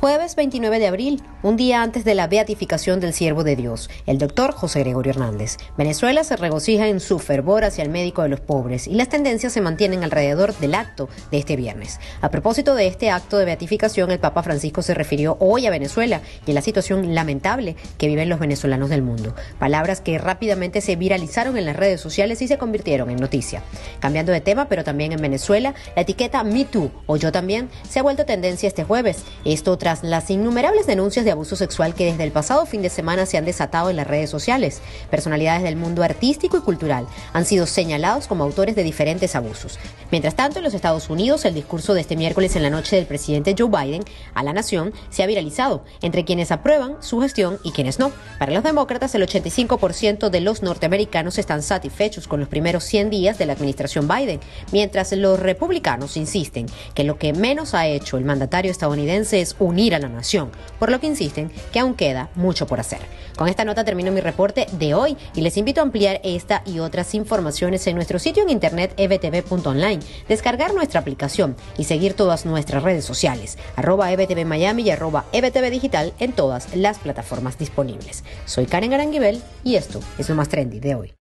Jueves 29 de abril, un día antes de la beatificación del siervo de Dios, el doctor José Gregorio Hernández. Venezuela se regocija en su fervor hacia el médico de los pobres y las tendencias se mantienen alrededor del acto de este viernes. A propósito de este acto de beatificación, el Papa Francisco se refirió hoy a Venezuela y a la situación lamentable que viven los venezolanos del mundo. Palabras que rápidamente se viralizaron en las redes sociales y se convirtieron en noticia. Cambiando de tema, pero también en Venezuela, la etiqueta Me Too o Yo también se ha vuelto tendencia este jueves. Esto tras las innumerables denuncias de abuso sexual que desde el pasado fin de semana se han desatado en las redes sociales. Personalidades del mundo artístico y cultural han sido señalados como autores de diferentes abusos. Mientras tanto, en los Estados Unidos, el discurso de este miércoles en la noche del presidente Joe Biden a la nación se ha viralizado entre quienes aprueban su gestión y quienes no. Para los demócratas, el 85% de los norteamericanos están satisfechos con los primeros 100 días de la administración Biden, mientras los republicanos insisten que lo que menos ha hecho el mandatario estadounidense es unir a la nación, por lo que insisten que aún queda mucho por hacer. Con esta nota termino mi reporte de hoy y les invito a ampliar esta y otras informaciones en nuestro sitio en internet ebtv.online, descargar nuestra aplicación y seguir todas nuestras redes sociales, arroba ebtv Miami y arroba ebtv digital en todas las plataformas disponibles. Soy Karen Aranguibel y esto es lo más trendy de hoy.